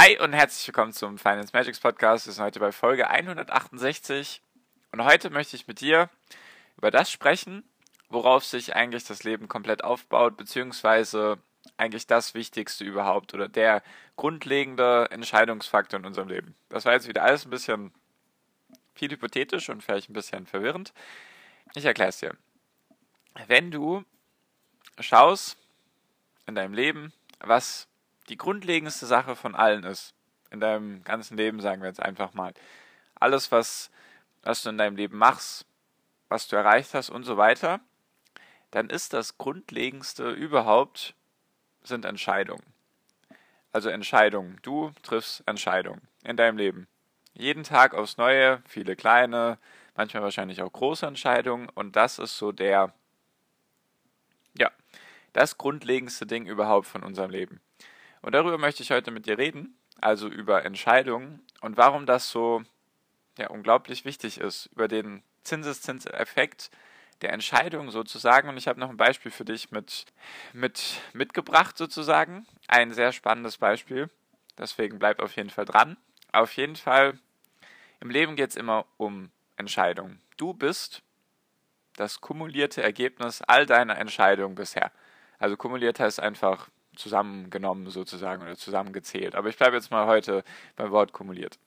Hi und herzlich willkommen zum Finance Magics Podcast. Wir sind heute bei Folge 168 und heute möchte ich mit dir über das sprechen, worauf sich eigentlich das Leben komplett aufbaut, beziehungsweise eigentlich das Wichtigste überhaupt oder der grundlegende Entscheidungsfaktor in unserem Leben. Das war jetzt wieder alles ein bisschen viel hypothetisch und vielleicht ein bisschen verwirrend. Ich erkläre es dir. Wenn du schaust in deinem Leben, was die grundlegendste Sache von allen ist, in deinem ganzen Leben, sagen wir jetzt einfach mal, alles, was, was du in deinem Leben machst, was du erreicht hast und so weiter, dann ist das Grundlegendste überhaupt, sind Entscheidungen. Also Entscheidungen. Du triffst Entscheidungen in deinem Leben. Jeden Tag aufs Neue, viele kleine, manchmal wahrscheinlich auch große Entscheidungen und das ist so der, ja, das grundlegendste Ding überhaupt von unserem Leben. Und darüber möchte ich heute mit dir reden, also über Entscheidungen und warum das so ja, unglaublich wichtig ist, über den Zinseszinseffekt der Entscheidung sozusagen. Und ich habe noch ein Beispiel für dich mit, mit, mitgebracht sozusagen. Ein sehr spannendes Beispiel. Deswegen bleib auf jeden Fall dran. Auf jeden Fall, im Leben geht es immer um Entscheidungen. Du bist das kumulierte Ergebnis all deiner Entscheidungen bisher. Also kumuliert heißt einfach zusammengenommen sozusagen oder zusammengezählt. Aber ich bleibe jetzt mal heute beim Wort kumuliert.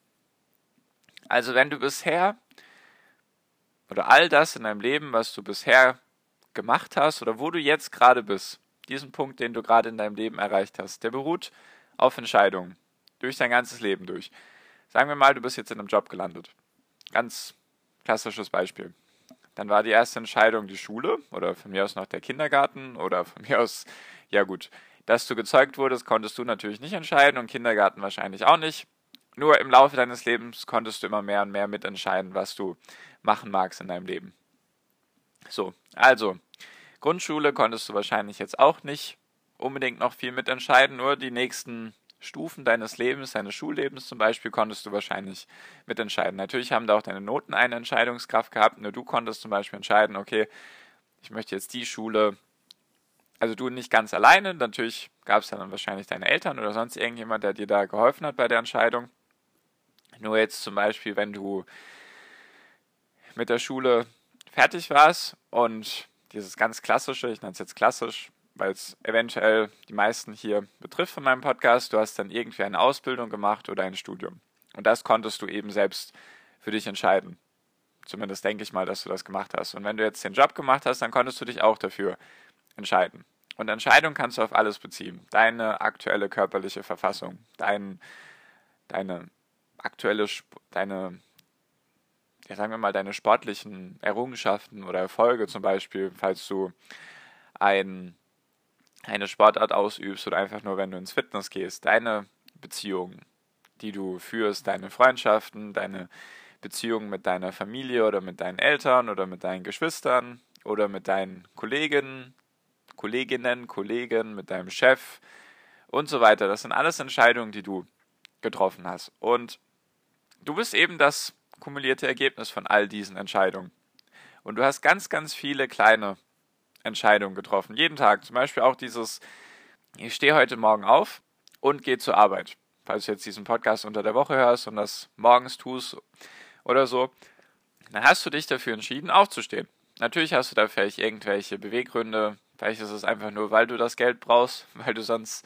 Also wenn du bisher oder all das in deinem Leben, was du bisher gemacht hast oder wo du jetzt gerade bist, diesen Punkt, den du gerade in deinem Leben erreicht hast, der beruht auf Entscheidungen durch dein ganzes Leben durch. Sagen wir mal, du bist jetzt in einem Job gelandet. Ganz klassisches Beispiel. Dann war die erste Entscheidung die Schule oder von mir aus noch der Kindergarten oder von mir aus, ja gut, dass du gezeugt wurdest, konntest du natürlich nicht entscheiden und Kindergarten wahrscheinlich auch nicht. Nur im Laufe deines Lebens konntest du immer mehr und mehr mitentscheiden, was du machen magst in deinem Leben. So, also, Grundschule konntest du wahrscheinlich jetzt auch nicht unbedingt noch viel mitentscheiden, nur die nächsten Stufen deines Lebens, deines Schullebens zum Beispiel, konntest du wahrscheinlich mitentscheiden. Natürlich haben da auch deine Noten eine Entscheidungskraft gehabt, nur du konntest zum Beispiel entscheiden, okay, ich möchte jetzt die Schule also du nicht ganz alleine, natürlich gab es dann wahrscheinlich deine Eltern oder sonst irgendjemand, der dir da geholfen hat bei der Entscheidung. Nur jetzt zum Beispiel, wenn du mit der Schule fertig warst und dieses ganz klassische, ich nenne es jetzt klassisch, weil es eventuell die meisten hier betrifft von meinem Podcast, du hast dann irgendwie eine Ausbildung gemacht oder ein Studium. Und das konntest du eben selbst für dich entscheiden. Zumindest denke ich mal, dass du das gemacht hast. Und wenn du jetzt den Job gemacht hast, dann konntest du dich auch dafür entscheiden. Und Entscheidung kannst du auf alles beziehen. Deine aktuelle körperliche Verfassung, dein, deine aktuelle, deine, ja, sagen wir mal, deine sportlichen Errungenschaften oder Erfolge zum Beispiel, falls du ein, eine Sportart ausübst oder einfach nur, wenn du ins Fitness gehst, deine Beziehungen, die du führst, deine Freundschaften, deine Beziehungen mit deiner Familie oder mit deinen Eltern oder mit deinen Geschwistern oder mit deinen Kollegen, Kolleginnen, Kollegen, mit deinem Chef und so weiter. Das sind alles Entscheidungen, die du getroffen hast. Und du bist eben das kumulierte Ergebnis von all diesen Entscheidungen. Und du hast ganz, ganz viele kleine Entscheidungen getroffen. Jeden Tag. Zum Beispiel auch dieses, ich stehe heute Morgen auf und gehe zur Arbeit. Falls du jetzt diesen Podcast unter der Woche hörst und das morgens tust oder so, dann hast du dich dafür entschieden, aufzustehen. Natürlich hast du da vielleicht irgendwelche Beweggründe, Vielleicht ist es einfach nur, weil du das Geld brauchst, weil du sonst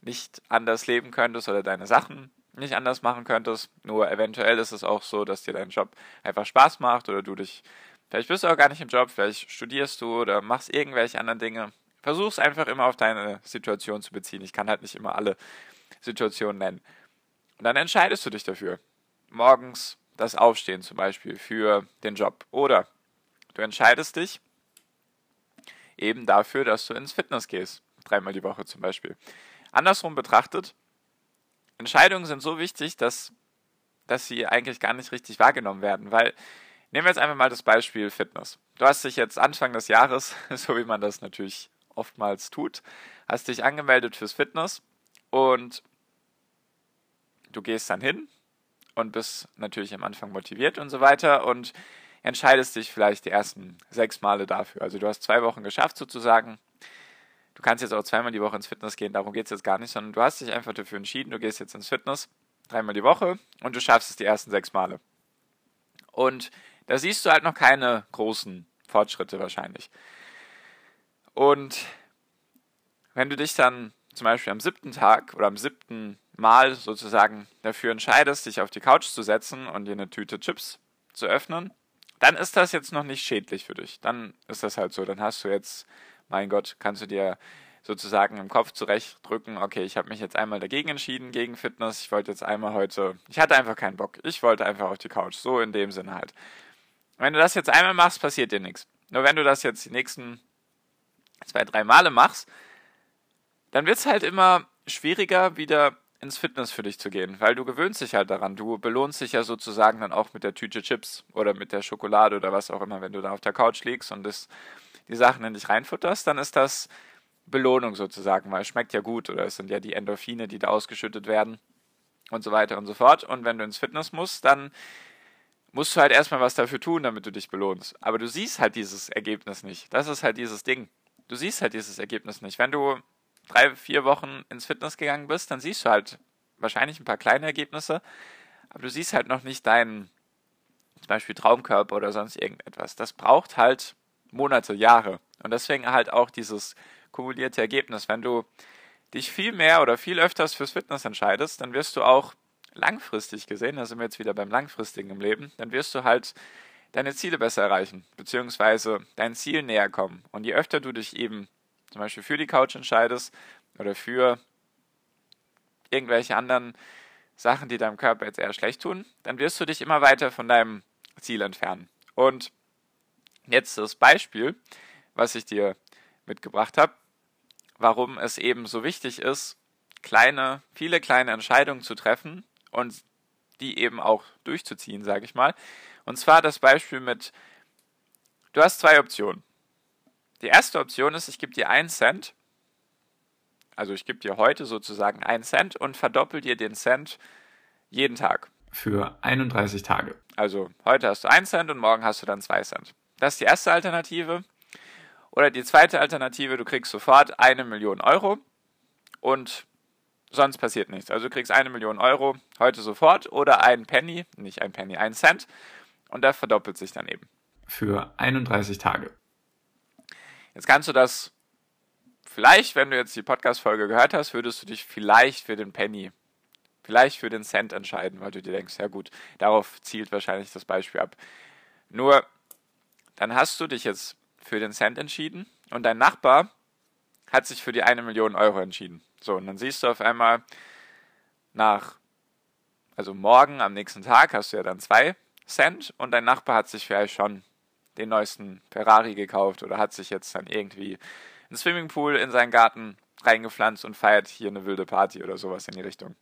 nicht anders leben könntest oder deine Sachen nicht anders machen könntest. Nur eventuell ist es auch so, dass dir dein Job einfach Spaß macht oder du dich, vielleicht bist du auch gar nicht im Job, vielleicht studierst du oder machst irgendwelche anderen Dinge. Versuch's einfach immer auf deine Situation zu beziehen. Ich kann halt nicht immer alle Situationen nennen. Und dann entscheidest du dich dafür. Morgens das Aufstehen zum Beispiel für den Job. Oder du entscheidest dich, eben dafür, dass du ins Fitness gehst. Dreimal die Woche zum Beispiel. Andersrum betrachtet, Entscheidungen sind so wichtig, dass, dass sie eigentlich gar nicht richtig wahrgenommen werden, weil nehmen wir jetzt einfach mal das Beispiel Fitness. Du hast dich jetzt Anfang des Jahres, so wie man das natürlich oftmals tut, hast dich angemeldet fürs Fitness und du gehst dann hin und bist natürlich am Anfang motiviert und so weiter und entscheidest dich vielleicht die ersten sechs Male dafür. Also du hast zwei Wochen geschafft sozusagen. Du kannst jetzt auch zweimal die Woche ins Fitness gehen, darum geht es jetzt gar nicht, sondern du hast dich einfach dafür entschieden, du gehst jetzt ins Fitness dreimal die Woche und du schaffst es die ersten sechs Male. Und da siehst du halt noch keine großen Fortschritte wahrscheinlich. Und wenn du dich dann zum Beispiel am siebten Tag oder am siebten Mal sozusagen dafür entscheidest, dich auf die Couch zu setzen und dir eine Tüte Chips zu öffnen, dann ist das jetzt noch nicht schädlich für dich. Dann ist das halt so. Dann hast du jetzt, mein Gott, kannst du dir sozusagen im Kopf zurechtdrücken, okay, ich habe mich jetzt einmal dagegen entschieden, gegen Fitness. Ich wollte jetzt einmal heute, ich hatte einfach keinen Bock. Ich wollte einfach auf die Couch. So in dem Sinne halt. Wenn du das jetzt einmal machst, passiert dir nichts. Nur wenn du das jetzt die nächsten zwei, drei Male machst, dann wird es halt immer schwieriger, wieder ins Fitness für dich zu gehen, weil du gewöhnst dich halt daran. Du belohnst dich ja sozusagen dann auch mit der Tüte Chips oder mit der Schokolade oder was auch immer, wenn du da auf der Couch liegst und das, die Sachen in dich reinfutterst, dann ist das Belohnung sozusagen, weil es schmeckt ja gut oder es sind ja die Endorphine, die da ausgeschüttet werden und so weiter und so fort. Und wenn du ins Fitness musst, dann musst du halt erstmal was dafür tun, damit du dich belohnst. Aber du siehst halt dieses Ergebnis nicht. Das ist halt dieses Ding. Du siehst halt dieses Ergebnis nicht. Wenn du drei, vier Wochen ins Fitness gegangen bist, dann siehst du halt wahrscheinlich ein paar kleine Ergebnisse, aber du siehst halt noch nicht deinen zum Beispiel Traumkörper oder sonst irgendetwas. Das braucht halt Monate, Jahre. Und deswegen halt auch dieses kumulierte Ergebnis. Wenn du dich viel mehr oder viel öfters fürs Fitness entscheidest, dann wirst du auch langfristig gesehen, da sind wir jetzt wieder beim langfristigen im Leben, dann wirst du halt deine Ziele besser erreichen, beziehungsweise dein Ziel näher kommen. Und je öfter du dich eben zum Beispiel für die Couch entscheidest oder für irgendwelche anderen Sachen, die deinem Körper jetzt eher schlecht tun, dann wirst du dich immer weiter von deinem Ziel entfernen. Und jetzt das Beispiel, was ich dir mitgebracht habe, warum es eben so wichtig ist, kleine, viele kleine Entscheidungen zu treffen und die eben auch durchzuziehen, sage ich mal. Und zwar das Beispiel mit, du hast zwei Optionen. Die erste Option ist, ich gebe dir einen Cent. Also ich gebe dir heute sozusagen einen Cent und verdoppel dir den Cent jeden Tag. Für 31 Tage. Also heute hast du einen Cent und morgen hast du dann zwei Cent. Das ist die erste Alternative. Oder die zweite Alternative, du kriegst sofort eine Million Euro und sonst passiert nichts. Also du kriegst eine Million Euro heute sofort oder ein Penny, nicht ein Penny, ein Cent und der verdoppelt sich dann eben. Für 31 Tage. Jetzt kannst du das vielleicht, wenn du jetzt die Podcast-Folge gehört hast, würdest du dich vielleicht für den Penny, vielleicht für den Cent entscheiden, weil du dir denkst, ja gut, darauf zielt wahrscheinlich das Beispiel ab. Nur, dann hast du dich jetzt für den Cent entschieden und dein Nachbar hat sich für die eine Million Euro entschieden. So, und dann siehst du auf einmal nach, also morgen am nächsten Tag hast du ja dann zwei Cent und dein Nachbar hat sich vielleicht schon den neuesten Ferrari gekauft oder hat sich jetzt dann irgendwie einen Swimmingpool in seinen Garten reingepflanzt und feiert hier eine wilde Party oder sowas in die Richtung.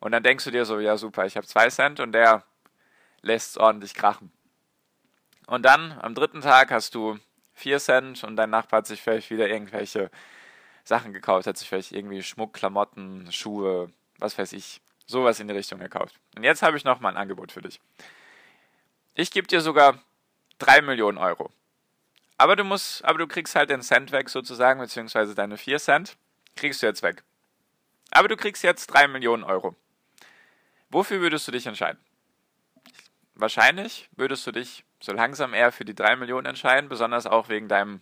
Und dann denkst du dir so, ja super, ich habe zwei Cent und der lässt es ordentlich krachen. Und dann am dritten Tag hast du vier Cent und dein Nachbar hat sich vielleicht wieder irgendwelche Sachen gekauft, hat sich vielleicht irgendwie Schmuck, Klamotten, Schuhe, was weiß ich, sowas in die Richtung gekauft. Und jetzt habe ich noch mal ein Angebot für dich. Ich gebe dir sogar 3 Millionen Euro. Aber du musst, aber du kriegst halt den Cent weg sozusagen, beziehungsweise deine 4 Cent kriegst du jetzt weg. Aber du kriegst jetzt 3 Millionen Euro. Wofür würdest du dich entscheiden? Wahrscheinlich würdest du dich so langsam eher für die 3 Millionen entscheiden, besonders auch wegen deinem,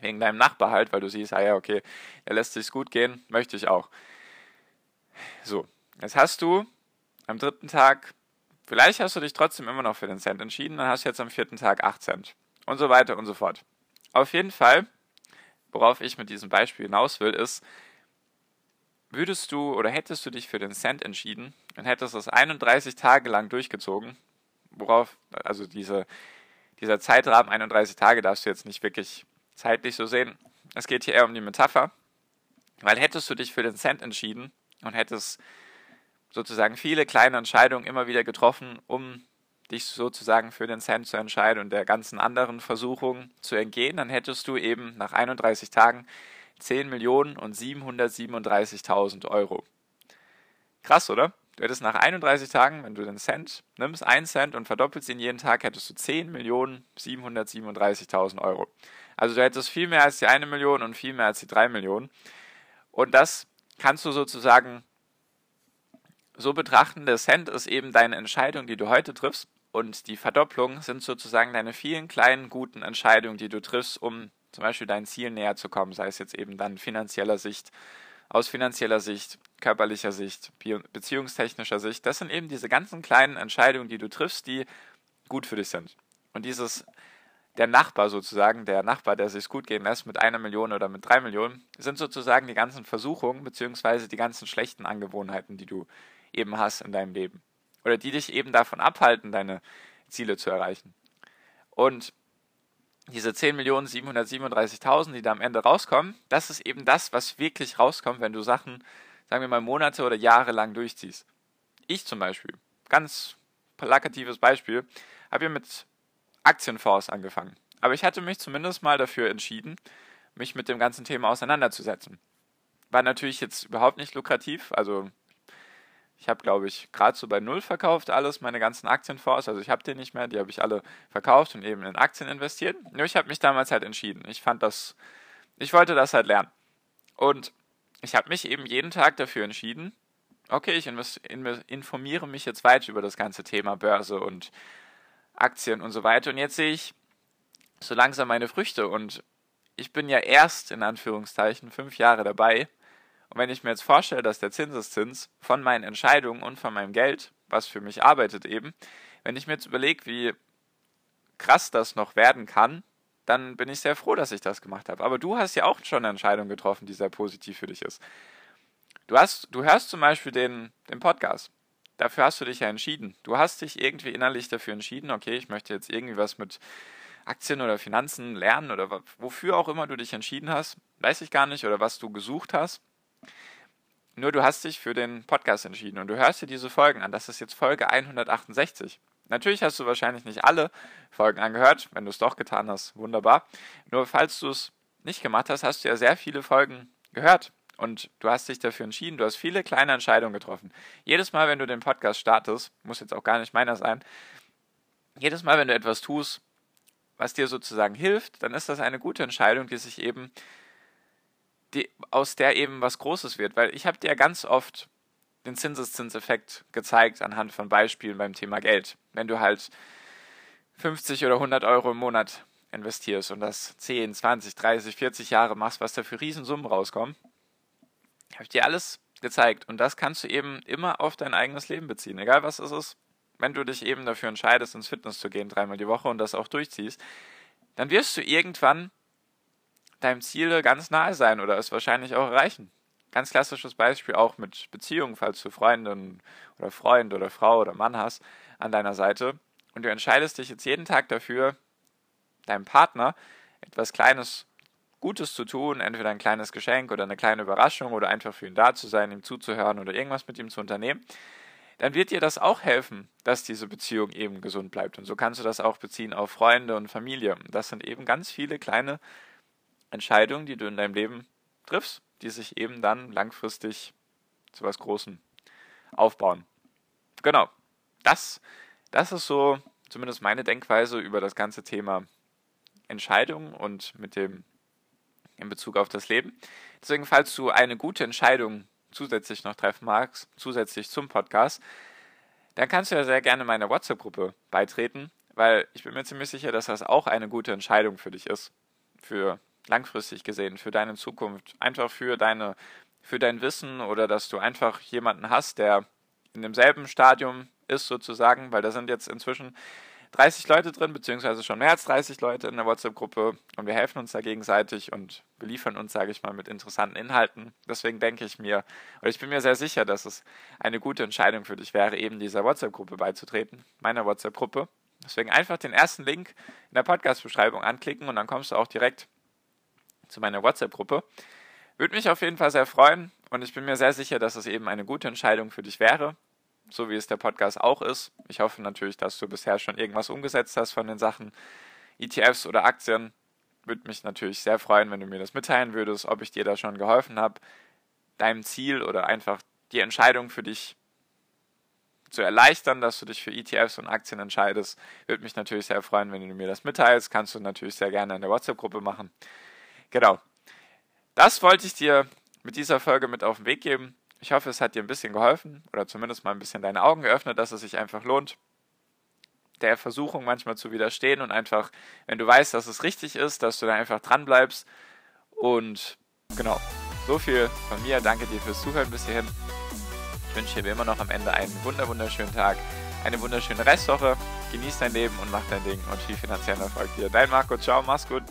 wegen deinem Nachbar halt, weil du siehst, ah ja, okay, er lässt sich's gut gehen, möchte ich auch. So, jetzt hast du am dritten Tag Vielleicht hast du dich trotzdem immer noch für den Cent entschieden und hast jetzt am vierten Tag 8 Cent. Und so weiter und so fort. Auf jeden Fall, worauf ich mit diesem Beispiel hinaus will, ist, würdest du oder hättest du dich für den Cent entschieden und hättest es 31 Tage lang durchgezogen, worauf, also diese, dieser Zeitrahmen 31 Tage darfst du jetzt nicht wirklich zeitlich so sehen. Es geht hier eher um die Metapher, weil hättest du dich für den Cent entschieden und hättest sozusagen viele kleine Entscheidungen immer wieder getroffen, um dich sozusagen für den Cent zu entscheiden und der ganzen anderen Versuchung zu entgehen, dann hättest du eben nach 31 Tagen 10 Millionen und 737.000 Euro. Krass, oder? Du hättest nach 31 Tagen, wenn du den Cent nimmst, 1 Cent und verdoppelst ihn jeden Tag, hättest du 10 Millionen 737.000 Euro. Also du hättest viel mehr als die 1 Million und viel mehr als die 3 Millionen. Und das kannst du sozusagen so betrachten, der Cent ist eben deine Entscheidung, die du heute triffst. Und die Verdopplung sind sozusagen deine vielen kleinen guten Entscheidungen, die du triffst, um zum Beispiel dein Ziel näher zu kommen, sei es jetzt eben dann finanzieller Sicht, aus finanzieller Sicht, körperlicher Sicht, beziehungstechnischer Sicht. Das sind eben diese ganzen kleinen Entscheidungen, die du triffst, die gut für dich sind. Und dieses, der Nachbar sozusagen, der Nachbar, der sich gut gehen lässt mit einer Million oder mit drei Millionen, sind sozusagen die ganzen Versuchungen beziehungsweise die ganzen schlechten Angewohnheiten, die du eben hast in deinem Leben oder die dich eben davon abhalten, deine Ziele zu erreichen. Und diese 10.737.000, die da am Ende rauskommen, das ist eben das, was wirklich rauskommt, wenn du Sachen, sagen wir mal, Monate oder Jahre lang durchziehst. Ich zum Beispiel, ganz plakatives Beispiel, habe hier mit Aktienfonds angefangen. Aber ich hatte mich zumindest mal dafür entschieden, mich mit dem ganzen Thema auseinanderzusetzen. War natürlich jetzt überhaupt nicht lukrativ, also ich habe, glaube ich, gerade so bei Null verkauft alles, meine ganzen Aktienfonds. Also ich habe die nicht mehr, die habe ich alle verkauft und eben in Aktien investiert. Nur ich habe mich damals halt entschieden. Ich fand das, ich wollte das halt lernen. Und ich habe mich eben jeden Tag dafür entschieden, okay, ich informiere mich jetzt weiter über das ganze Thema Börse und Aktien und so weiter. Und jetzt sehe ich so langsam meine Früchte. Und ich bin ja erst in Anführungszeichen fünf Jahre dabei und wenn ich mir jetzt vorstelle, dass der Zinseszins von meinen Entscheidungen und von meinem Geld, was für mich arbeitet eben, wenn ich mir jetzt überlege, wie krass das noch werden kann, dann bin ich sehr froh, dass ich das gemacht habe. Aber du hast ja auch schon eine Entscheidung getroffen, die sehr positiv für dich ist. Du, hast, du hörst zum Beispiel den, den Podcast. Dafür hast du dich ja entschieden. Du hast dich irgendwie innerlich dafür entschieden, okay, ich möchte jetzt irgendwie was mit Aktien oder Finanzen lernen oder wofür auch immer du dich entschieden hast, weiß ich gar nicht, oder was du gesucht hast. Nur du hast dich für den Podcast entschieden und du hörst dir diese Folgen an. Das ist jetzt Folge 168. Natürlich hast du wahrscheinlich nicht alle Folgen angehört. Wenn du es doch getan hast, wunderbar. Nur falls du es nicht gemacht hast, hast du ja sehr viele Folgen gehört. Und du hast dich dafür entschieden, du hast viele kleine Entscheidungen getroffen. Jedes Mal, wenn du den Podcast startest, muss jetzt auch gar nicht meiner sein, jedes Mal, wenn du etwas tust, was dir sozusagen hilft, dann ist das eine gute Entscheidung, die sich eben die, aus der eben was Großes wird. Weil ich habe dir ganz oft den Zinseszinseffekt gezeigt anhand von Beispielen beim Thema Geld. Wenn du halt 50 oder 100 Euro im Monat investierst und das 10, 20, 30, 40 Jahre machst, was da für Riesensummen rauskommen, habe ich dir alles gezeigt. Und das kannst du eben immer auf dein eigenes Leben beziehen, egal was es ist. Wenn du dich eben dafür entscheidest, ins Fitness zu gehen, dreimal die Woche und das auch durchziehst, dann wirst du irgendwann deinem Ziel ganz nahe sein oder es wahrscheinlich auch erreichen. Ganz klassisches Beispiel auch mit Beziehungen, falls du Freundin oder Freund oder Frau oder Mann hast an deiner Seite und du entscheidest dich jetzt jeden Tag dafür, deinem Partner etwas Kleines Gutes zu tun, entweder ein kleines Geschenk oder eine kleine Überraschung oder einfach für ihn da zu sein, ihm zuzuhören oder irgendwas mit ihm zu unternehmen, dann wird dir das auch helfen, dass diese Beziehung eben gesund bleibt. Und so kannst du das auch beziehen auf Freunde und Familie. Das sind eben ganz viele kleine Entscheidungen, die du in deinem Leben triffst, die sich eben dann langfristig zu was Großem aufbauen. Genau. Das, das ist so zumindest meine Denkweise über das ganze Thema Entscheidungen und mit dem in Bezug auf das Leben. Deswegen, falls du eine gute Entscheidung zusätzlich noch treffen magst, zusätzlich zum Podcast, dann kannst du ja sehr gerne meiner WhatsApp-Gruppe beitreten, weil ich bin mir ziemlich sicher, dass das auch eine gute Entscheidung für dich ist. Für langfristig gesehen, für deine Zukunft, einfach für deine, für dein Wissen oder dass du einfach jemanden hast, der in demselben Stadium ist sozusagen, weil da sind jetzt inzwischen 30 Leute drin, beziehungsweise schon mehr als 30 Leute in der WhatsApp-Gruppe und wir helfen uns da gegenseitig und beliefern uns, sage ich mal, mit interessanten Inhalten. Deswegen denke ich mir, oder ich bin mir sehr sicher, dass es eine gute Entscheidung für dich wäre, eben dieser WhatsApp-Gruppe beizutreten, meiner WhatsApp-Gruppe. Deswegen einfach den ersten Link in der Podcast-Beschreibung anklicken und dann kommst du auch direkt zu meiner WhatsApp-Gruppe. Würde mich auf jeden Fall sehr freuen und ich bin mir sehr sicher, dass es eben eine gute Entscheidung für dich wäre. so wie es der Podcast auch ist. Ich hoffe natürlich, dass du bisher schon irgendwas umgesetzt hast von den Sachen ETFs oder Aktien. Würde mich natürlich sehr freuen, wenn du mir das mitteilen würdest, ob ich dir da schon geholfen habe, deinem Ziel oder einfach die Entscheidung für dich zu erleichtern, dass du dich für ETFs und Aktien entscheidest. Würde mich natürlich sehr freuen, wenn du mir das mitteilst. Kannst du natürlich sehr gerne in der WhatsApp-Gruppe machen. Genau. Das wollte ich dir mit dieser Folge mit auf den Weg geben. Ich hoffe, es hat dir ein bisschen geholfen oder zumindest mal ein bisschen deine Augen geöffnet, dass es sich einfach lohnt, der Versuchung manchmal zu widerstehen und einfach, wenn du weißt, dass es richtig ist, dass du da einfach dran bleibst. Und genau, so viel von mir. Danke dir fürs Zuhören bis hierhin. Ich wünsche dir wie immer noch am Ende einen wunder wunderschönen Tag, eine wunderschöne Restwoche. Genieß dein Leben und mach dein Ding und viel finanziellen Erfolg dir. Dein Marco, ciao, mach's gut.